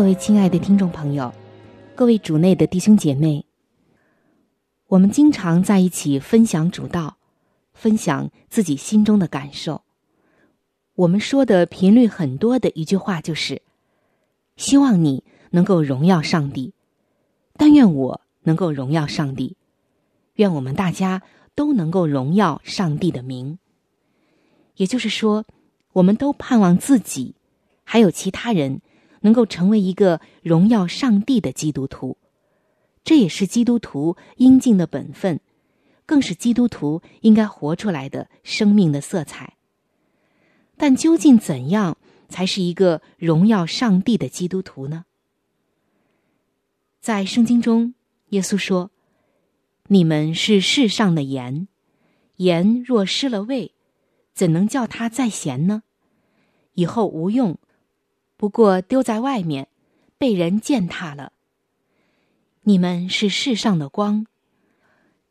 各位亲爱的听众朋友，各位主内的弟兄姐妹。我们经常在一起分享主道，分享自己心中的感受。我们说的频率很多的一句话就是：希望你能够荣耀上帝，但愿我能够荣耀上帝，愿我们大家都能够荣耀上帝的名。也就是说，我们都盼望自己还有其他人能够成为一个荣耀上帝的基督徒。这也是基督徒应尽的本分，更是基督徒应该活出来的生命的色彩。但究竟怎样才是一个荣耀上帝的基督徒呢？在圣经中，耶稣说：“你们是世上的盐，盐若失了味，怎能叫它再咸呢？以后无用，不过丢在外面，被人践踏了。”你们是世上的光，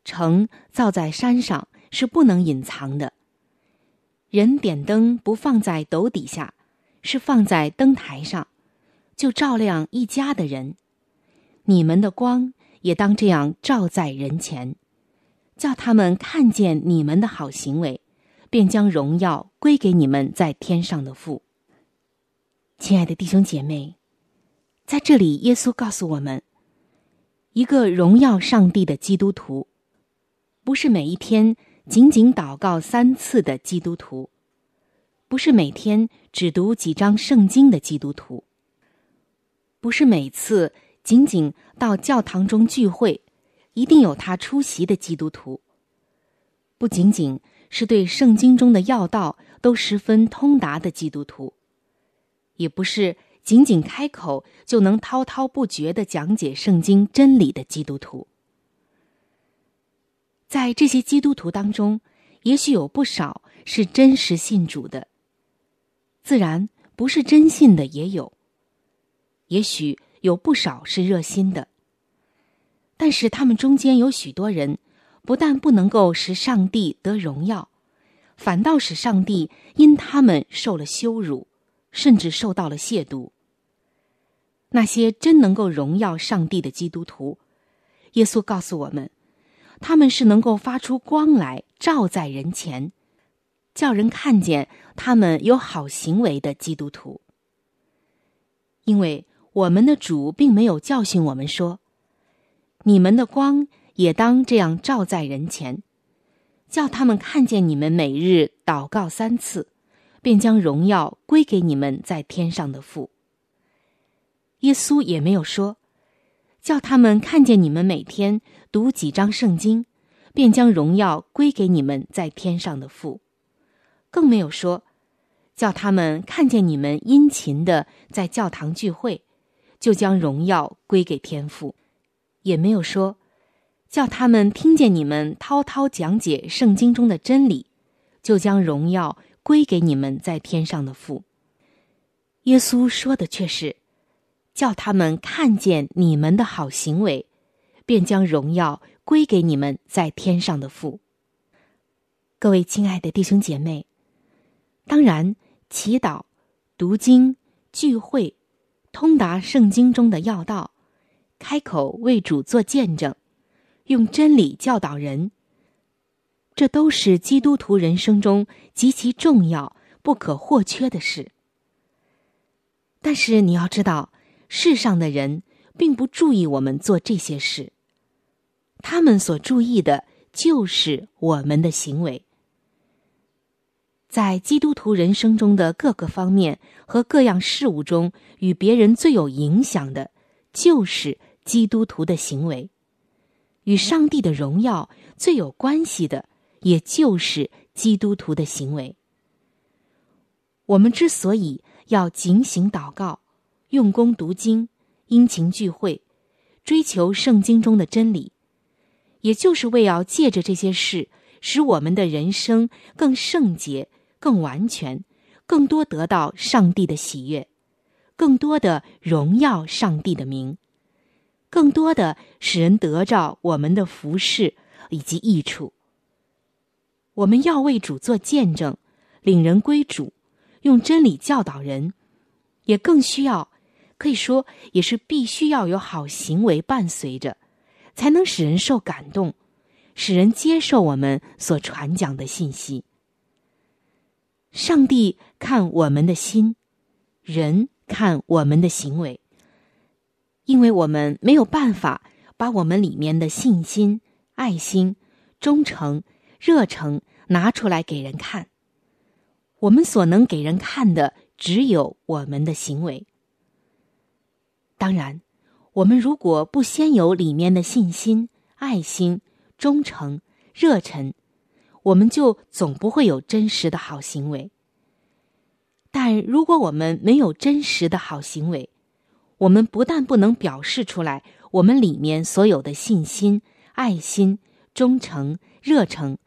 城造在山上是不能隐藏的。人点灯不放在斗底下，是放在灯台上，就照亮一家的人。你们的光也当这样照在人前，叫他们看见你们的好行为，便将荣耀归给你们在天上的父。亲爱的弟兄姐妹，在这里，耶稣告诉我们。一个荣耀上帝的基督徒，不是每一天仅仅祷告三次的基督徒，不是每天只读几章圣经的基督徒，不是每次仅仅到教堂中聚会，一定有他出席的基督徒，不仅仅是对圣经中的要道都十分通达的基督徒，也不是。仅仅开口就能滔滔不绝的讲解圣经真理的基督徒，在这些基督徒当中，也许有不少是真实信主的，自然不是真信的也有；也许有不少是热心的，但是他们中间有许多人，不但不能够使上帝得荣耀，反倒使上帝因他们受了羞辱。甚至受到了亵渎。那些真能够荣耀上帝的基督徒，耶稣告诉我们，他们是能够发出光来照在人前，叫人看见他们有好行为的基督徒。因为我们的主并没有教训我们说，你们的光也当这样照在人前，叫他们看见你们每日祷告三次。便将荣耀归给你们在天上的父。耶稣也没有说，叫他们看见你们每天读几章圣经，便将荣耀归给你们在天上的父；更没有说，叫他们看见你们殷勤的在教堂聚会，就将荣耀归给天父；也没有说，叫他们听见你们滔滔讲解圣经中的真理，就将荣耀。归给你们在天上的父。耶稣说的却是，叫他们看见你们的好行为，便将荣耀归给你们在天上的父。各位亲爱的弟兄姐妹，当然，祈祷、读经、聚会、通达圣经中的要道，开口为主做见证，用真理教导人。这都是基督徒人生中极其重要、不可或缺的事。但是你要知道，世上的人并不注意我们做这些事，他们所注意的就是我们的行为。在基督徒人生中的各个方面和各样事物中，与别人最有影响的，就是基督徒的行为；与上帝的荣耀最有关系的，也就是基督徒的行为。我们之所以要警醒祷告、用功读经、殷勤聚会、追求圣经中的真理，也就是为要借着这些事，使我们的人生更圣洁。更完全，更多得到上帝的喜悦，更多的荣耀上帝的名，更多的使人得着我们的服饰以及益处。我们要为主做见证，领人归主，用真理教导人，也更需要，可以说也是必须要有好行为伴随着，才能使人受感动，使人接受我们所传讲的信息。上帝看我们的心，人看我们的行为，因为我们没有办法把我们里面的信心、爱心、忠诚、热诚拿出来给人看。我们所能给人看的，只有我们的行为。当然，我们如果不先有里面的信心、爱心、忠诚、热忱。我们就总不会有真实的好行为。但如果我们没有真实的好行为，我们不但不能表示出来我们里面所有的信心、爱心、忠诚、热诚，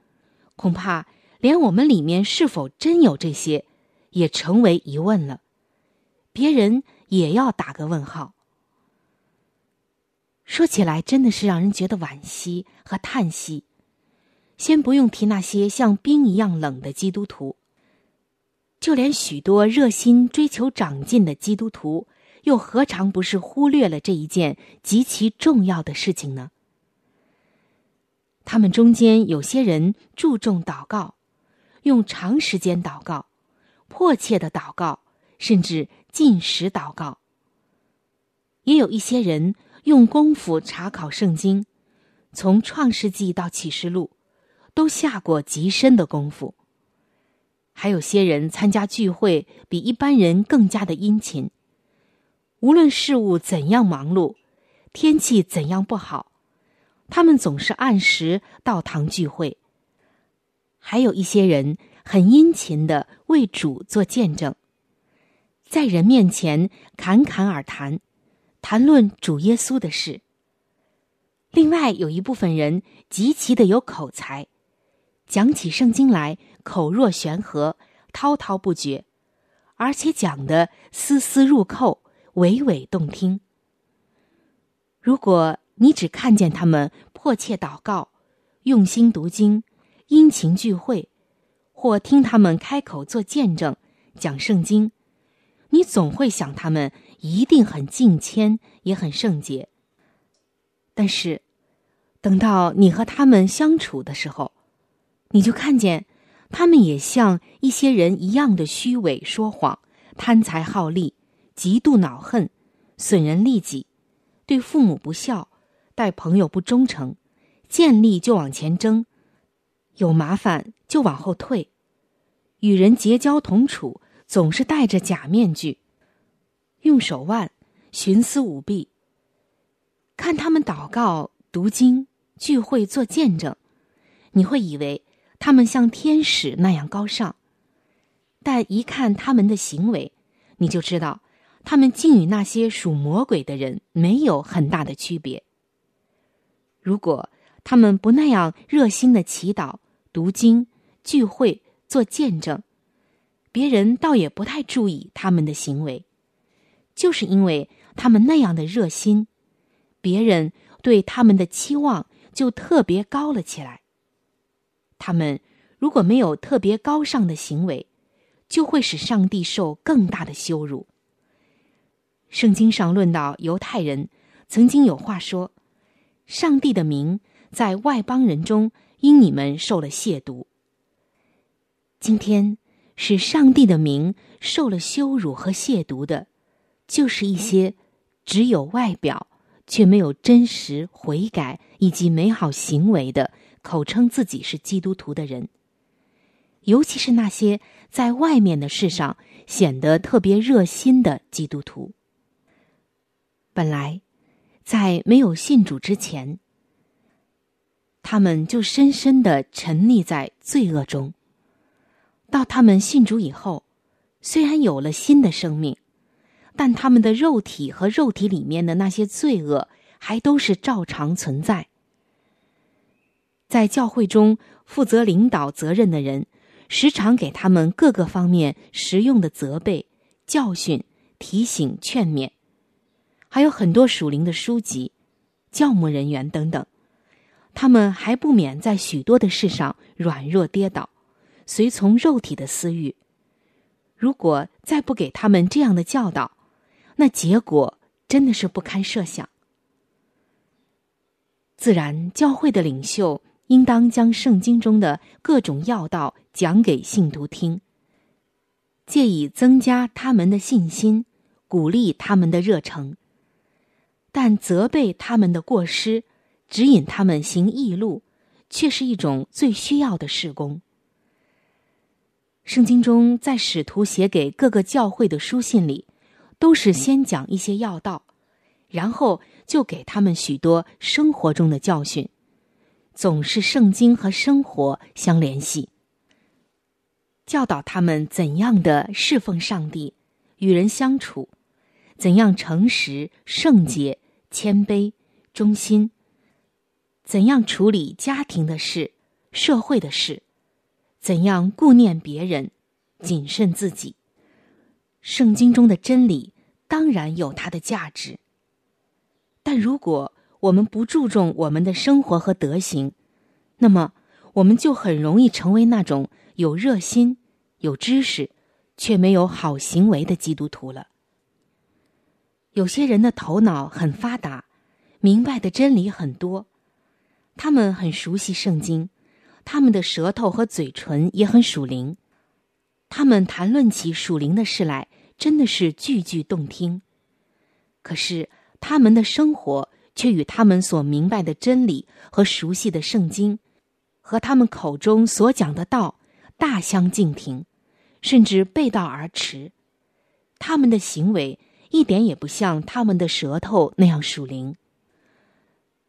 恐怕连我们里面是否真有这些，也成为疑问了。别人也要打个问号。说起来，真的是让人觉得惋惜和叹息。先不用提那些像冰一样冷的基督徒，就连许多热心追求长进的基督徒，又何尝不是忽略了这一件极其重要的事情呢？他们中间有些人注重祷告，用长时间祷告，迫切的祷告，甚至进食祷告；也有一些人用功夫查考圣经，从创世纪到启示录。都下过极深的功夫。还有些人参加聚会比一般人更加的殷勤。无论事物怎样忙碌，天气怎样不好，他们总是按时到堂聚会。还有一些人很殷勤的为主做见证，在人面前侃侃而谈，谈论主耶稣的事。另外有一部分人极其的有口才。讲起圣经来，口若悬河，滔滔不绝，而且讲的丝丝入扣，娓娓动听。如果你只看见他们迫切祷告、用心读经、殷勤聚会，或听他们开口做见证、讲圣经，你总会想他们一定很敬谦，也很圣洁。但是，等到你和他们相处的时候，你就看见，他们也像一些人一样的虚伪、说谎、贪财好利、极度恼恨、损人利己，对父母不孝，待朋友不忠诚，见利就往前争，有麻烦就往后退，与人结交同处总是戴着假面具，用手腕徇私舞弊。看他们祷告、读经、聚会、做见证，你会以为。他们像天使那样高尚，但一看他们的行为，你就知道，他们竟与那些属魔鬼的人没有很大的区别。如果他们不那样热心的祈祷、读经、聚会、做见证，别人倒也不太注意他们的行为，就是因为他们那样的热心，别人对他们的期望就特别高了起来。他们如果没有特别高尚的行为，就会使上帝受更大的羞辱。圣经上论到犹太人，曾经有话说：“上帝的名在外邦人中因你们受了亵渎。”今天使上帝的名受了羞辱和亵渎的，就是一些只有外表却没有真实悔改以及美好行为的，口称自己是基督徒的人。尤其是那些在外面的事上显得特别热心的基督徒。本来，在没有信主之前，他们就深深的沉溺在罪恶中。到他们信主以后，虽然有了新的生命，但他们的肉体和肉体里面的那些罪恶还都是照常存在。在教会中负责领导责任的人。时常给他们各个方面实用的责备、教训、提醒、劝勉，还有很多属灵的书籍、教牧人员等等，他们还不免在许多的事上软弱跌倒，随从肉体的私欲。如果再不给他们这样的教导，那结果真的是不堪设想。自然，教会的领袖。应当将圣经中的各种要道讲给信徒听，借以增加他们的信心，鼓励他们的热诚。但责备他们的过失，指引他们行义路，却是一种最需要的事工。圣经中在使徒写给各个教会的书信里，都是先讲一些要道，然后就给他们许多生活中的教训。总是圣经和生活相联系，教导他们怎样的侍奉上帝，与人相处，怎样诚实、圣洁、谦卑、忠心，怎样处理家庭的事、社会的事，怎样顾念别人、谨慎自己。圣经中的真理当然有它的价值，但如果，我们不注重我们的生活和德行，那么我们就很容易成为那种有热心、有知识，却没有好行为的基督徒了。有些人的头脑很发达，明白的真理很多，他们很熟悉圣经，他们的舌头和嘴唇也很属灵，他们谈论起属灵的事来，真的是句句动听。可是他们的生活。却与他们所明白的真理和熟悉的圣经，和他们口中所讲的道大相径庭，甚至背道而驰。他们的行为一点也不像他们的舌头那样属灵。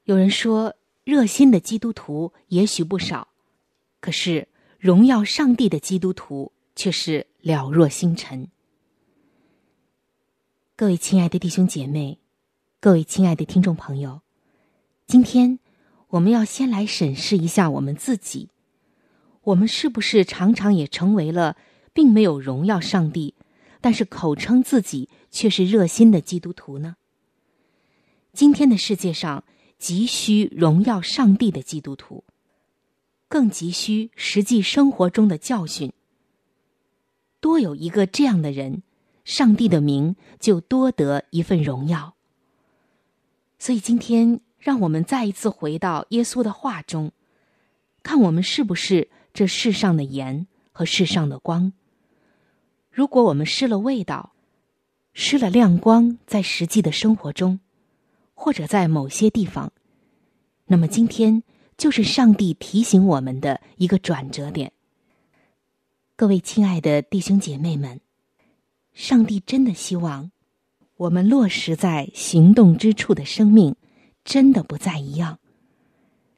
有人说，热心的基督徒也许不少，可是荣耀上帝的基督徒却是了若星辰。各位亲爱的弟兄姐妹。各位亲爱的听众朋友，今天我们要先来审视一下我们自己，我们是不是常常也成为了并没有荣耀上帝，但是口称自己却是热心的基督徒呢？今天的世界上急需荣耀上帝的基督徒，更急需实际生活中的教训。多有一个这样的人，上帝的名就多得一份荣耀。所以今天，让我们再一次回到耶稣的话中，看我们是不是这世上的盐和世上的光。如果我们失了味道，失了亮光，在实际的生活中，或者在某些地方，那么今天就是上帝提醒我们的一个转折点。各位亲爱的弟兄姐妹们，上帝真的希望。我们落实在行动之处的生命，真的不再一样。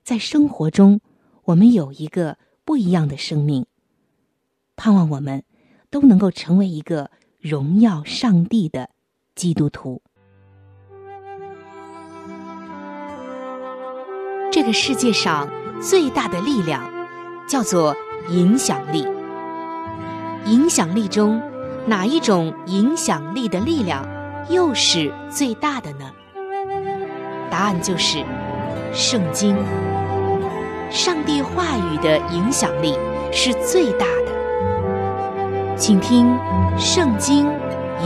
在生活中，我们有一个不一样的生命。盼望我们都能够成为一个荣耀上帝的基督徒。这个世界上最大的力量叫做影响力。影响力中，哪一种影响力的力量？又是最大的呢？答案就是圣经。上帝话语的影响力是最大的，请听《圣经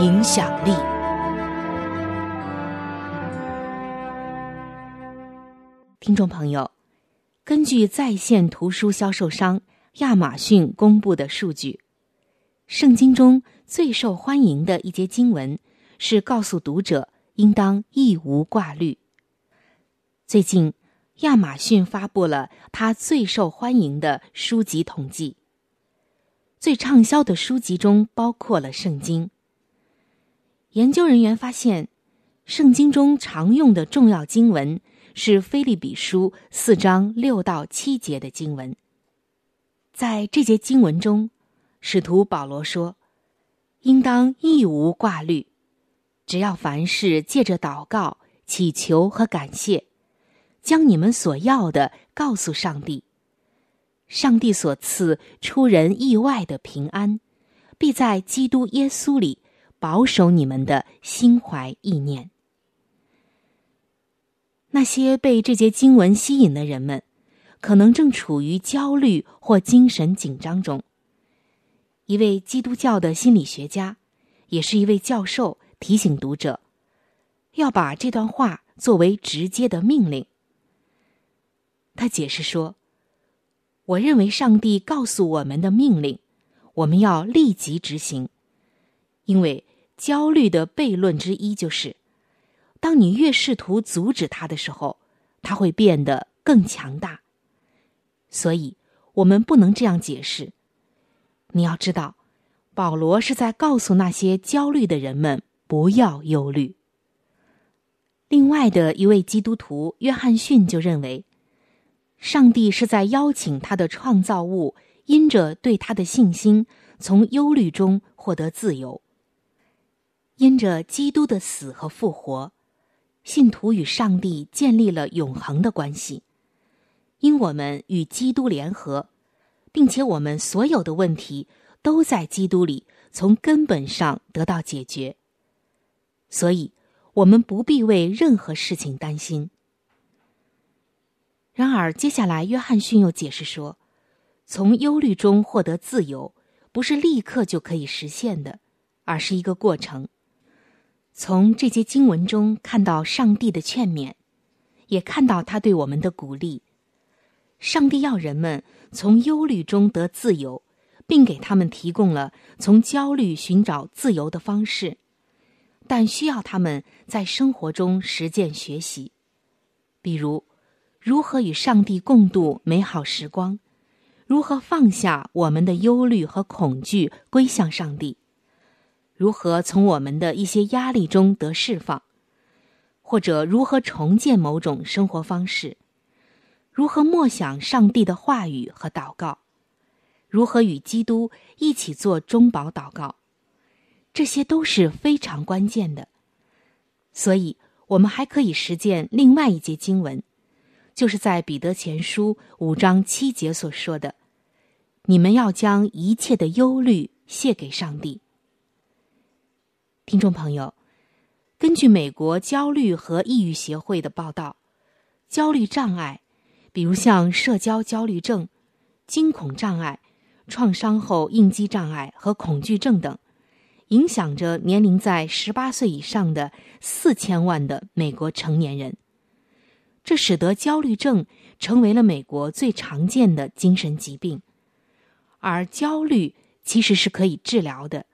影响力》。听众朋友，根据在线图书销售商亚马逊公布的数据，圣经中最受欢迎的一节经文是告诉读者应当一无挂虑。最近，亚马逊发布了它最受欢迎的书籍统计，最畅销的书籍中包括了圣经。研究人员发现，圣经中常用的重要经文是《菲利比书》四章六到七节的经文。在这节经文中，使徒保罗说：“应当一无挂虑，只要凡事借着祷告、祈求和感谢，将你们所要的告诉上帝。上帝所赐出人意外的平安，必在基督耶稣里。”保守你们的心怀意念。那些被这节经文吸引的人们，可能正处于焦虑或精神紧张中。一位基督教的心理学家，也是一位教授，提醒读者，要把这段话作为直接的命令。他解释说：“我认为上帝告诉我们的命令，我们要立即执行，因为。”焦虑的悖论之一就是，当你越试图阻止他的时候，他会变得更强大。所以，我们不能这样解释。你要知道，保罗是在告诉那些焦虑的人们不要忧虑。另外的一位基督徒约翰逊就认为，上帝是在邀请他的创造物，因着对他的信心，从忧虑中获得自由。因着基督的死和复活，信徒与上帝建立了永恒的关系。因我们与基督联合，并且我们所有的问题都在基督里从根本上得到解决，所以我们不必为任何事情担心。然而，接下来约翰逊又解释说，从忧虑中获得自由，不是立刻就可以实现的，而是一个过程。从这些经文中看到上帝的劝勉，也看到他对我们的鼓励。上帝要人们从忧虑中得自由，并给他们提供了从焦虑寻找自由的方式，但需要他们在生活中实践学习，比如如何与上帝共度美好时光，如何放下我们的忧虑和恐惧，归向上帝。如何从我们的一些压力中得释放，或者如何重建某种生活方式？如何默想上帝的话语和祷告？如何与基督一起做中保祷告？这些都是非常关键的。所以，我们还可以实践另外一节经文，就是在彼得前书五章七节所说的：“你们要将一切的忧虑卸给上帝。”听众朋友，根据美国焦虑和抑郁协会的报道，焦虑障碍，比如像社交焦虑症、惊恐障碍、创伤后应激障碍和恐惧症等，影响着年龄在十八岁以上的四千万的美国成年人。这使得焦虑症成为了美国最常见的精神疾病，而焦虑其实是可以治疗的。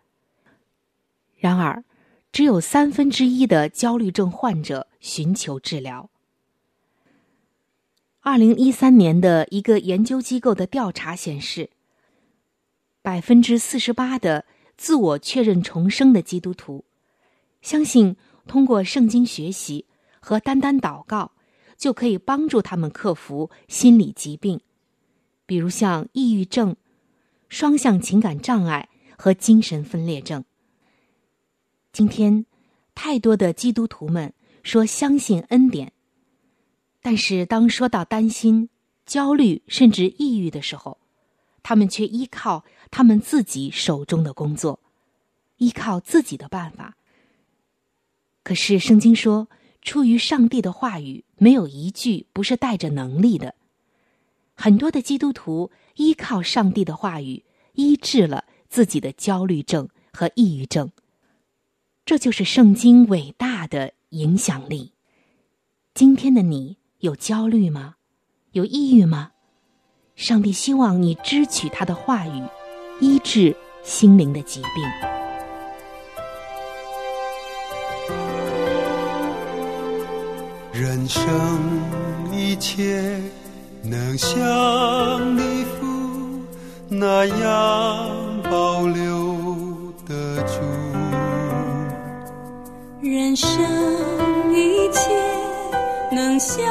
然而，只有三分之一的焦虑症患者寻求治疗。二零一三年的一个研究机构的调查显示，百分之四十八的自我确认重生的基督徒相信，通过圣经学习和单单祷告，就可以帮助他们克服心理疾病，比如像抑郁症、双向情感障碍和精神分裂症。今天，太多的基督徒们说相信恩典，但是当说到担心、焦虑甚至抑郁的时候，他们却依靠他们自己手中的工作，依靠自己的办法。可是圣经说，出于上帝的话语，没有一句不是带着能力的。很多的基督徒依靠上帝的话语，医治了自己的焦虑症和抑郁症。这就是圣经伟大的影响力。今天的你有焦虑吗？有抑郁吗？上帝希望你支取他的话语，医治心灵的疾病。人生一切能像你父那样保留得住，人生一切。能像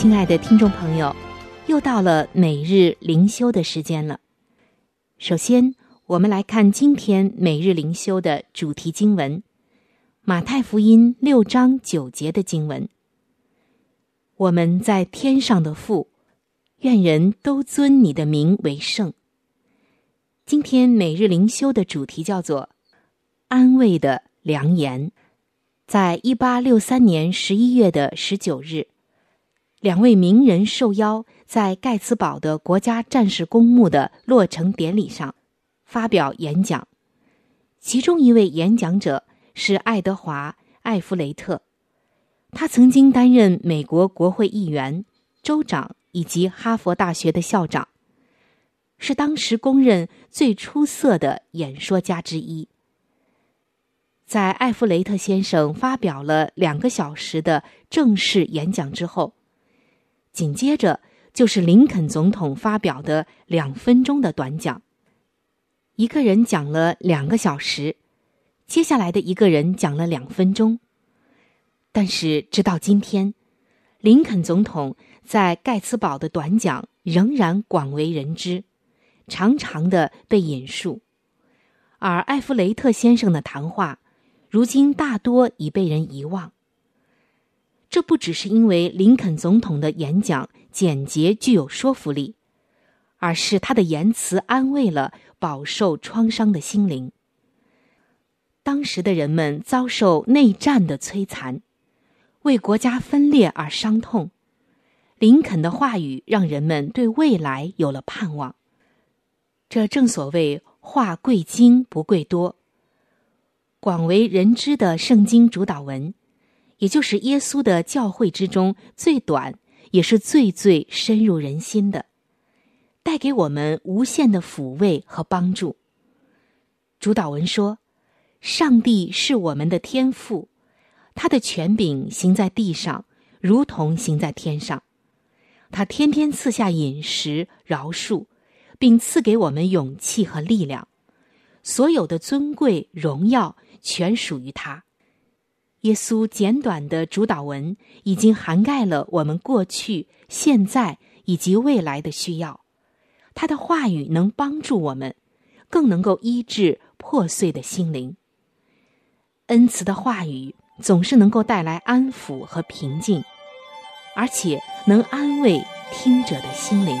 亲爱的听众朋友，又到了每日灵修的时间了。首先，我们来看今天每日灵修的主题经文《马太福音》六章九节的经文。我们在天上的父，愿人都尊你的名为圣。今天每日灵修的主题叫做“安慰的良言”。在一八六三年十一月的十九日。两位名人受邀在盖茨堡的国家战士公墓的落成典礼上发表演讲，其中一位演讲者是爱德华·艾弗雷特，他曾经担任美国国会议员、州长以及哈佛大学的校长，是当时公认最出色的演说家之一。在艾弗雷特先生发表了两个小时的正式演讲之后。紧接着就是林肯总统发表的两分钟的短讲，一个人讲了两个小时，接下来的一个人讲了两分钟。但是直到今天，林肯总统在盖茨堡的短讲仍然广为人知，常常的被引述，而艾弗雷特先生的谈话，如今大多已被人遗忘。这不只是因为林肯总统的演讲简洁具有说服力，而是他的言辞安慰了饱受创伤的心灵。当时的人们遭受内战的摧残，为国家分裂而伤痛。林肯的话语让人们对未来有了盼望。这正所谓“话贵精不贵多”。广为人知的圣经主导文。也就是耶稣的教诲之中最短，也是最最深入人心的，带给我们无限的抚慰和帮助。主导文说：“上帝是我们的天父，他的权柄行在地上，如同行在天上。他天天赐下饮食、饶恕，并赐给我们勇气和力量。所有的尊贵、荣耀，全属于他。”耶稣简短的主导文已经涵盖了我们过去、现在以及未来的需要，他的话语能帮助我们，更能够医治破碎的心灵。恩慈的话语总是能够带来安抚和平静，而且能安慰听者的心灵。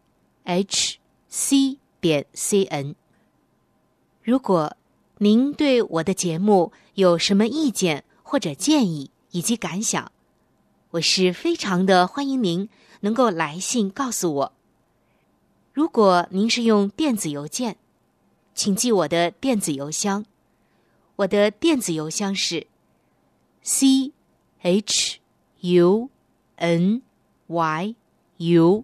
H c 点 c n。如果您对我的节目有什么意见或者建议以及感想，我是非常的欢迎您能够来信告诉我。如果您是用电子邮件，请记我的电子邮箱。我的电子邮箱是 c h u n y u。